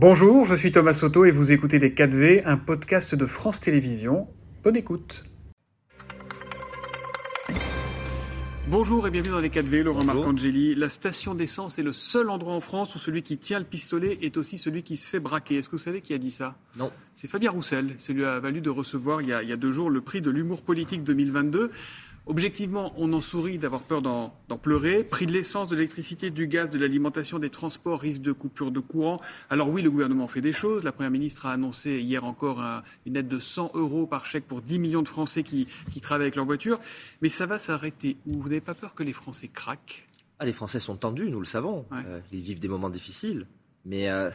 Bonjour, je suis Thomas Soto et vous écoutez Les 4V, un podcast de France Télévisions. Bonne écoute. Bonjour et bienvenue dans les 4V, Laurent Marcangeli. La station d'essence est le seul endroit en France où celui qui tient le pistolet est aussi celui qui se fait braquer. Est-ce que vous savez qui a dit ça? Non. C'est Fabien Roussel. Ça lui a valu de recevoir il y a, il y a deux jours le prix de l'humour politique 2022. Objectivement, on en sourit d'avoir peur d'en pleurer. Prix de l'essence, de l'électricité, du gaz, de l'alimentation, des transports, risque de coupure de courant. Alors oui, le gouvernement fait des choses. La Première ministre a annoncé hier encore une aide de 100 euros par chèque pour 10 millions de Français qui, travaillent avec leur voiture. Mais ça va s'arrêter où? Vous n'avez pas peur que les Français craquent? Ah, Les Français sont tendus, nous le savons. Euh, ils vivent des moments difficiles. Mais euh,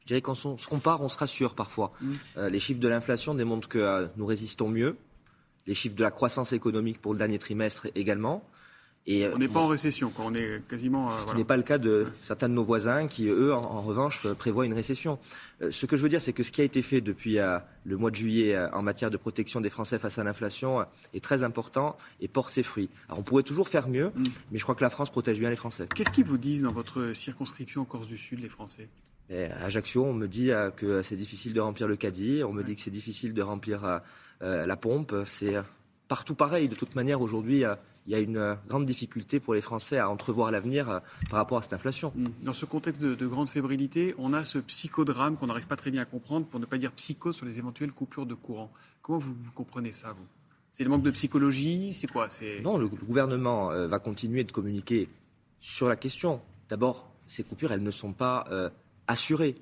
je dirais qu'on se compare, on se rassure parfois. Mm. Euh, les chiffres de l'inflation démontrent que nous résistons mieux les chiffres de la croissance économique pour le dernier trimestre également. Et, on n'est pas en récession, quand on est quasiment. Euh, ce qui n'est pas le cas de certains de nos voisins qui, eux, en, revanche, euh, prévoient une récession. Euh, ce que je veux dire, c'est que ce qui a été fait depuis le mois de juillet en matière de protection des Français face à l'inflation est très important et porte ses fruits. Alors on pourrait toujours faire mieux, mm. mais je crois que la France protège bien les Français. Qu'est-ce qu'ils vous disent dans votre circonscription en Corse du Sud, les Français? À Ajaccio, on me dit que c'est difficile de remplir le caddie, on me dit que c'est difficile de remplir euh, la pompe, c'est partout pareil. De toute manière, aujourd'hui, euh, il y a une grande difficulté pour les Français à entrevoir l'avenir euh, par rapport à cette inflation. Mm. Dans ce contexte de, grande fébrilité, on a ce psychodrame qu'on n'arrive pas très bien à comprendre, pour ne pas dire psycho, sur les éventuelles coupures de courant. Comment vous, comprenez ça, vous? C'est le manque de psychologie? C'est quoi? Non, le, gouvernement va continuer de communiquer sur la question. D'abord, ces coupures, elles ne sont pas assurées.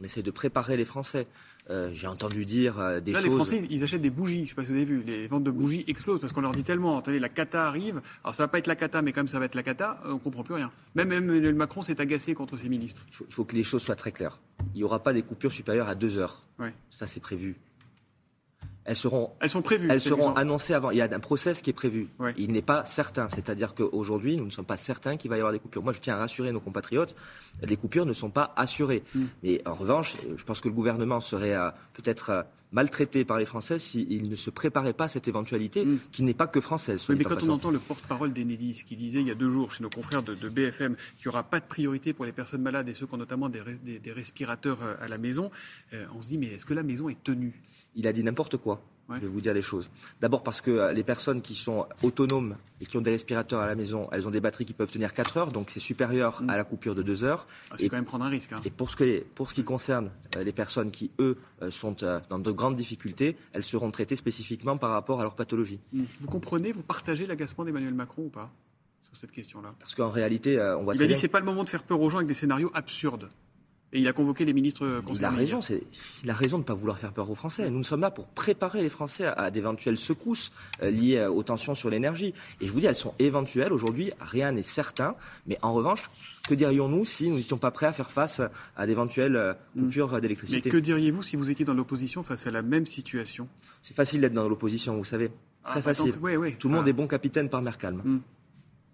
On essaie de préparer les Français. Euh, j'ai entendu dire euh, des Là, choses. Les Français, ils achètent des bougies. Je ne sais pas si vous avez vu. Les ventes de bougies explosent parce qu'on leur dit tellement. Attendez, la cata arrive. Alors, ça va pas être la cata, mais quand même, ça va être la cata. On comprend plus rien. Même, Emmanuel Macron s'est agacé contre ses ministres. Il faut, que les choses soient très claires. Il n'y aura pas des coupures supérieures à deux heures. Ça, c'est prévu. Elles seront, elles sont prévues. Elles seront annoncées avant. Il y a un process qui est prévu. Il n'est pas certain. C'est-à-dire qu'aujourd'hui, nous ne sommes pas certains qu'il va y avoir des coupures. Moi, je tiens à rassurer nos compatriotes. Les coupures ne sont pas assurées. Mm. Mais en revanche, je pense que le gouvernement serait euh, peut-être euh, maltraité par les Français s'il ne se préparait pas à cette éventualité mm. qui n'est pas que française. mais quand on entend le porte-parole d'Enedis qui disait il y a deux jours chez nos confrères de, BFM qu'il n'y aura pas de priorité pour les personnes malades et ceux qui ont notamment des, respirateurs euh, à la maison, on se dit mais est-ce que la maison est tenue? Il a dit n'importe quoi. Je vais vous dire les choses. D'abord parce que euh, les personnes qui sont autonomes et qui ont des respirateurs à la maison, elles ont des batteries qui peuvent tenir 4 heures, donc c'est supérieur mm. à la coupure de 2 heures. Ah, c'est quand même prendre un risque. Hein. Et pour ce, que, pour ce qui concerne euh, les personnes qui, eux, euh, sont dans de grandes difficultés, elles seront traitées spécifiquement par rapport à leur pathologie. Mm. Vous comprenez, vous partagez l'agacement d'Emmanuel Macron ou pas sur cette question-là? Parce qu'en réalité, on voit Il a dit que ce n'est pas le moment de faire peur aux gens avec des scénarios absurdes. Et il a convoqué les ministres concernés. Il a raison, il a raison de ne pas vouloir faire peur aux Français. Nous sommes là pour préparer les Français à, d'éventuelles secousses euh, liées euh, aux tensions sur l'énergie. Et je vous dis, elles sont éventuelles. Aujourd'hui, rien n'est certain. Mais en revanche, que dirions-nous si nous n'étions pas prêts à faire face à d'éventuelles euh, mm. coupures d'électricité? Mais que diriez-vous si vous étiez dans l'opposition face à la même situation? C'est facile d'être dans l'opposition, vous savez. Très ah, bah facile. Tout le monde ah. est bon capitaine par mer calme. Mm.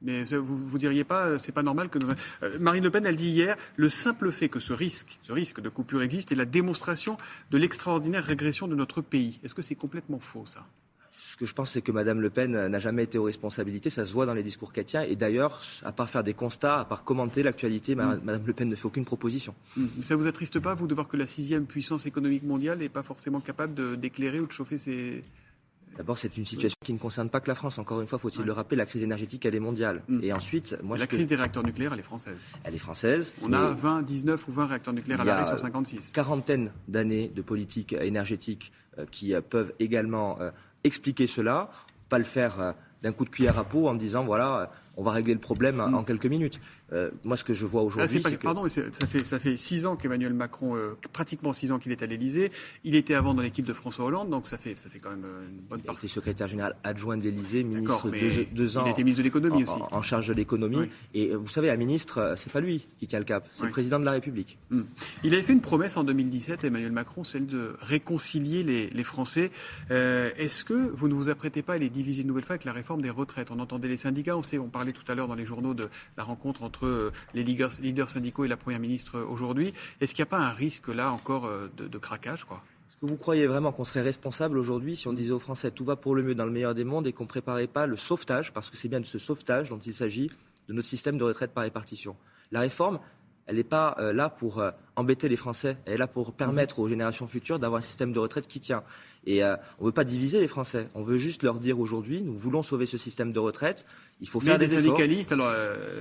Mais vous, vous diriez pas, euh, c'est pas normal que euh, Marine Le Pen, elle dit hier, le simple fait que ce risque, ce risque de coupure existe, est la démonstration de l'extraordinaire régression de notre pays. Est-ce que c'est complètement faux, ça? Ce que je pense, c'est que Madame Le Pen n'a jamais été aux responsabilités. Ça se voit dans les discours qu'elle tient. Et d'ailleurs, à part faire des constats, à part commenter l'actualité, mm. Madame Le Pen ne fait aucune proposition. Mm. Ça vous attriste pas, vous, de voir que la sixième puissance économique mondiale n'est pas forcément capable d'éclairer ou de chauffer ses, D'abord, c'est une situation qui ne concerne pas que la France. Encore une fois, faut-il le rappeler, la crise énergétique, elle est mondiale. Mm. Et ensuite, moi, la crise des réacteurs nucléaires, elle est française. Elle est française. On a 20, 19 ou 20 réacteurs nucléaires à l'arrêt sur 56. Quarantaine d'années de politique énergétique euh, qui euh, peuvent également euh, expliquer cela. Pas le faire d'un coup de cuillère à peau en disant voilà, on va régler le problème en mm. quelques minutes. Euh, moi, ce que je vois aujourd'hui. Ah, pardon, ça fait, ça fait six ans qu'Emmanuel Macron, euh, pratiquement six ans qu'il est à l'Élysée. Il était avant dans l'équipe de François Hollande, donc ça fait, ça fait quand même euh, une bonne partie. Il était secrétaire général adjoint de l'Élysée, ministre deux, deux, ans. Il était ministre de l'économie aussi. En, charge de l'économie. Et vous savez, un ministre, c'est pas lui qui tient le cap, c'est le président de la République. Hmm. Il avait fait une promesse en 2017, Emmanuel Macron, celle de réconcilier les, les Français. Est-ce que vous ne vous apprêtez pas à les diviser une nouvelle fois avec la réforme des retraites? On entendait les syndicats, on, sait, on parlait tout à l'heure dans les journaux de la rencontre entre les ligues leaders, syndicaux et la Première ministre aujourd'hui. Est-ce qu'il n'y a pas un risque là encore euh, de, craquage quoi? Vous croyez vraiment qu'on serait responsable aujourd'hui si on disait aux Français tout va pour le mieux dans le meilleur des mondes et qu'on ne préparait pas le sauvetage, parce que c'est bien de ce sauvetage dont il s'agit, de notre système de retraite par répartition? La réforme, elle n'est pas euh, là pour euh, embêter les Français. Elle est là pour permettre aux générations futures d'avoir un système de retraite qui tient. Et euh, on ne veut pas diviser les Français. On veut juste leur dire aujourd'hui, nous voulons sauver ce système de retraite. Il faut faire des, des syndicalistes. Alors,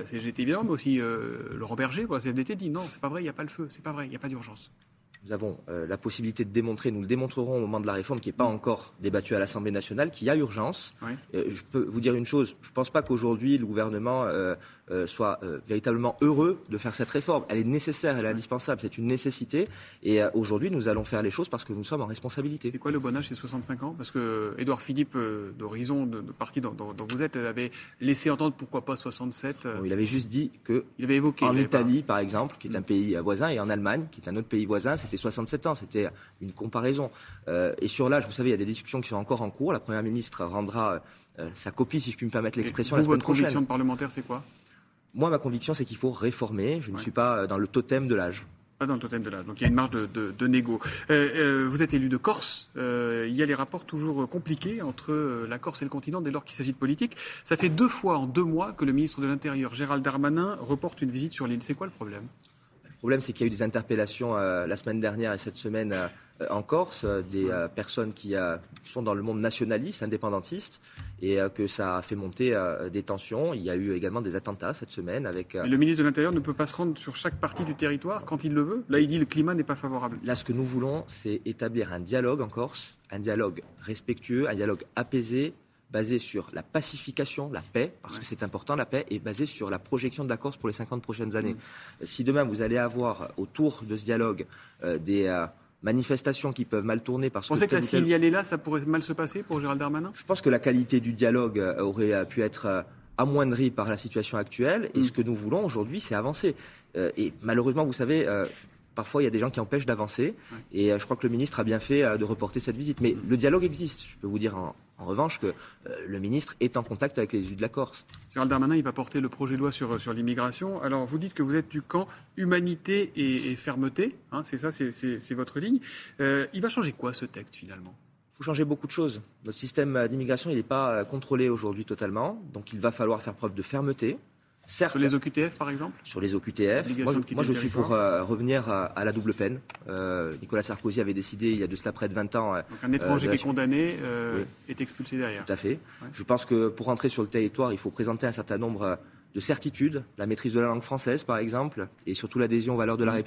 c'est CGT bien, mais aussi Laurent Berger, pour la CFDT, dit non, c'est pas vrai, il n'y a pas le feu, c'est pas vrai, il n'y a pas d'urgence nous avons la possibilité de démontrer, nous le démontrerons au moment de la réforme qui n'est pas encore débattue à l'Assemblée nationale, qu'il y a urgence. Je peux vous dire une chose, je ne pense pas qu'aujourd'hui le gouvernement euh, euh, soit euh, véritablement heureux de faire cette réforme. Elle est nécessaire, elle est indispensable, c'est une nécessité. Et euh, aujourd'hui, nous allons faire les choses parce que nous sommes en responsabilité. C'est quoi le bon âge C'est 65 ans? Parce que Édouard Philippe d'Horizon, de, de, parti dont, vous êtes, avait laissé entendre pourquoi pas 67 Il avait juste dit que il avait évoqué, en Italie, par exemple, qui est un mm. pays voisin, et en Allemagne, qui est un autre pays voisin, c'était 67 ans. C'était une comparaison. et sur l'âge, vous savez, il y a des discussions qui sont encore en cours. La Première ministre rendra sa copie, si je puis me permettre l'expression, la semaine prochaine. Votre conviction de parlementaire, c'est quoi? Moi, ma conviction, c'est qu'il faut réformer. Je ne suis pas euh, dans le totem de l'âge. Pas dans le totem de l'âge. Donc il y a une marge de, de, négo. Euh, euh, vous êtes élu de Corse. il y a les rapports toujours compliqués entre la Corse et le continent dès lors qu'il s'agit de politique. Ça fait deux fois en deux mois que le ministre de l'Intérieur, Gérald Darmanin, reporte une visite sur l'île. C'est quoi le problème? Le problème, c'est qu'il y a eu des interpellations la semaine dernière et cette semaine en Corse, des personnes qui sont dans le monde nationaliste, indépendantiste, et que ça a fait monter des tensions. Il y a eu également des attentats cette semaine avec. le ministre de l'Intérieur ne peut pas se rendre sur chaque partie du territoire quand il le veut. Là, il dit que le climat n'est pas favorable. Là, ce que nous voulons, c'est établir un dialogue en Corse, un dialogue respectueux, un dialogue apaisé, basé sur la pacification, la paix, parce que c'est important, la paix, et basé sur la projection de la Corse pour les 50 prochaines années. Mm. Si demain vous allez avoir autour de ce dialogue des, manifestations qui peuvent mal tourner parce que. Vous pensez que s'il y allait là, ça pourrait mal se passer pour Gérald Darmanin? Je pense que la qualité du dialogue euh, aurait euh, pu être euh, amoindrie par la situation actuelle. Et mm. ce que nous voulons aujourd'hui, c'est avancer. et malheureusement, vous savez, parfois il y a des gens qui empêchent d'avancer. Et je crois que le ministre a bien fait de reporter cette visite. Mais le dialogue existe. Je peux vous dire en, en revanche que euh, le ministre est en contact avec les élus de la Corse. Gérald Darmanin, il va porter le projet de loi sur, sur l'immigration. Alors, vous dites que vous êtes du camp humanité et, fermeté. Hein, c'est ça, c'est votre ligne. Euh, il va changer quoi ce texte finalement? Il faut changer beaucoup de choses. Notre système d'immigration, il n'est pas contrôlé aujourd'hui totalement. Donc, il va falloir faire preuve de fermeté sur les OQTF, par exemple? Sur les OQTF. Moi, je, suis pour euh, revenir à, la double peine. Euh, Nicolas Sarkozy avait décidé, il y a de cela près de 20 ans. Donc un étranger euh, qui est condamné est expulsé derrière. Tout à fait. Je pense que pour entrer sur le territoire, il faut présenter un certain nombre de certitudes, la maîtrise de la langue française, par exemple, et surtout l'adhésion aux valeurs de la mmh.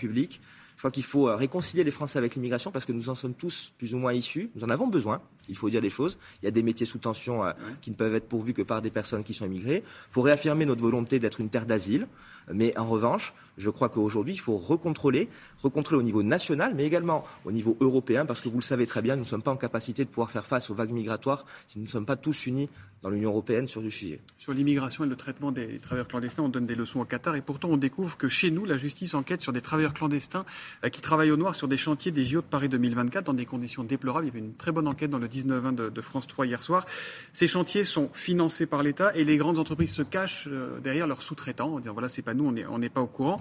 Je crois qu'il faut euh, réconcilier les Français avec l'immigration parce que nous en sommes tous plus ou moins issus. Nous en avons besoin. Il faut dire des choses. Il y a des métiers sous tension euh, qui ne peuvent être pourvus que par des personnes qui sont immigrées. Il faut réaffirmer notre volonté d'être une terre d'asile. Mais en revanche, je crois qu'aujourd'hui, il faut recontrôler, recontrôler au niveau national, mais également au niveau européen, parce que vous le savez très bien, nous ne sommes pas en capacité de pouvoir faire face aux vagues migratoires si nous ne sommes pas tous unis dans l'Union européenne sur le sujet. Sur l'immigration et le traitement des travailleurs clandestins, on donne des leçons au Qatar, et pourtant on découvre que chez nous, la justice enquête sur des travailleurs clandestins qui travaillent au noir sur des chantiers des JO de Paris 2024 dans des conditions déplorables. Il y avait une très bonne enquête dans le 19-20 de, de, France 3 hier soir. Ces chantiers sont financés par l'État et les grandes entreprises se cachent euh, derrière leurs sous-traitants en disant voilà, c'est pas nous, on n'est pas au courant.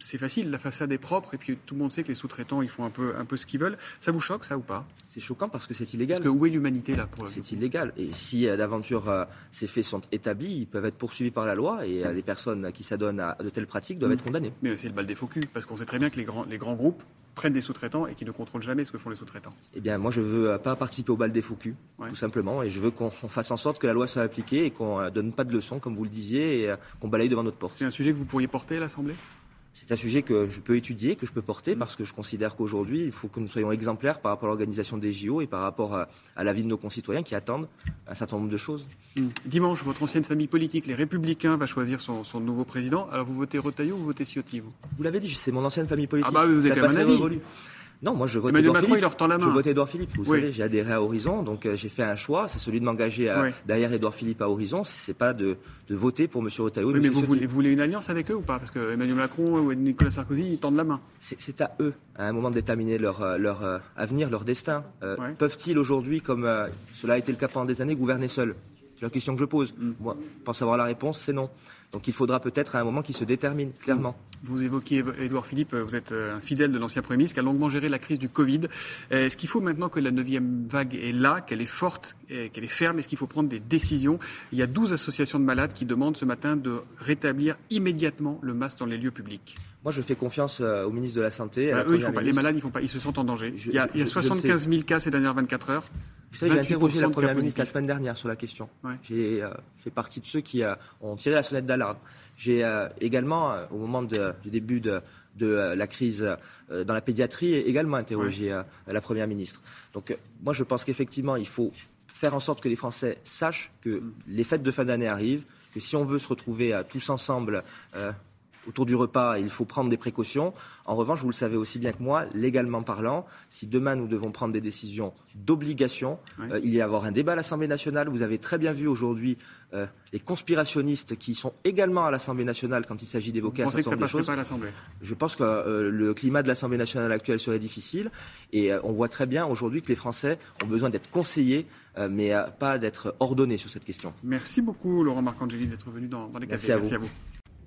Euh, c'est facile, la façade est propre et puis tout le monde sait que les sous-traitants ils font un peu, un peu ce qu'ils veulent. Ça vous choque ça ou pas? C'est choquant parce que c'est illégal. Parce que où est l'humanité là pour C'est illégal et si euh, d'aventure euh, ces faits sont établis, ils peuvent être poursuivis par la loi et les personnes qui s'adonnent à de telles pratiques doivent être condamnées. Mais c'est le bal des faux culs parce qu'on sait très bien que les grands, les grands groupes prennent des sous-traitants et qui ne contrôlent jamais ce que font les sous-traitants. Eh bien, moi, je veux pas participer au bal des faux culs, tout simplement, et je veux qu'on fasse en sorte que la loi soit appliquée et qu'on ne donne pas de leçons, comme vous le disiez, et qu'on balaye devant notre porte. C'est un sujet que vous pourriez porter à l'Assemblée? C'est un sujet que je peux étudier, que je peux porter, parce que je considère qu'aujourd'hui, il faut que nous soyons exemplaires par rapport à l'organisation des JO et par rapport à, la vie de nos concitoyens qui attendent un certain nombre de choses. Hmm. Dimanche, votre ancienne famille politique, les Républicains, va choisir son, nouveau président. Alors vous votez Retailleau ou vous votez Ciotti, vous? Vous l'avez dit, c'est mon ancienne famille politique. Ah bah vous avez quand même un non, moi je vote Edouard Philippe. Je vote Edouard Philippe. Vous savez, j'ai adhéré à Horizon, donc euh, j'ai fait un choix, c'est celui de m'engager euh, derrière Edouard Philippe à Horizon. C'est pas de, de, voter pour M. Retailleau. mais vous voulez, une alliance avec eux ou pas? Parce que Emmanuel Macron ou Nicolas Sarkozy, ils tendent la main. C'est à eux, à un moment, de déterminer leur, euh, leur avenir, leur destin. Peuvent-ils aujourd'hui, comme cela a été le cas pendant des années, gouverner seuls? C'est la question que je pose. Mm. Moi, je pense avoir la réponse, c'est non. Donc il faudra peut-être à un moment qu'il se détermine, clairement. Vous évoquiez Édouard Philippe, vous êtes euh, un fidèle de l'ancien Premier ministre qui a longuement géré la crise du Covid. Euh, est-ce qu'il faut maintenant que la neuvième vague est là, qu'elle est forte, qu'elle est ferme Est-ce qu'il faut prendre des décisions? Il y a 12 associations de malades qui demandent ce matin de rétablir immédiatement le masque dans les lieux publics. Moi, je fais confiance euh, au ministre de la Santé. Bah, eux, les malades, ils, font pas, ils se sentent en danger. il y a, il y a 75 000 cas ces dernières 24 heures. Vous savez, j'ai interrogé la Première ministre la semaine dernière sur la question. J'ai euh, fait partie de ceux qui euh, ont tiré la sonnette d'alarme. J'ai euh, également, au moment du début de, la crise dans la pédiatrie, également interrogé la Première ministre. Donc moi, je pense qu'effectivement, il faut faire en sorte que les Français sachent que mm. les fêtes de fin d'année arrivent, que si on veut se retrouver tous ensemble autour du repas, il faut prendre des précautions. En revanche, vous le savez aussi bien que moi, légalement parlant, si demain nous devons prendre des décisions d'obligation, euh, il y a avoir un débat à l'Assemblée nationale. Vous avez très bien vu aujourd'hui euh, les conspirationnistes qui sont également à l'Assemblée nationale quand il s'agit d'évoquer un certain nombre de choses. Pas à Je pense que euh, le climat de l'Assemblée nationale actuelle serait difficile et on voit très bien aujourd'hui que les Français ont besoin d'être conseillés mais pas d'être ordonnés sur cette question. Merci beaucoup Laurent Marcangeli d'être venu dans, les Merci, à vous. Merci à vous.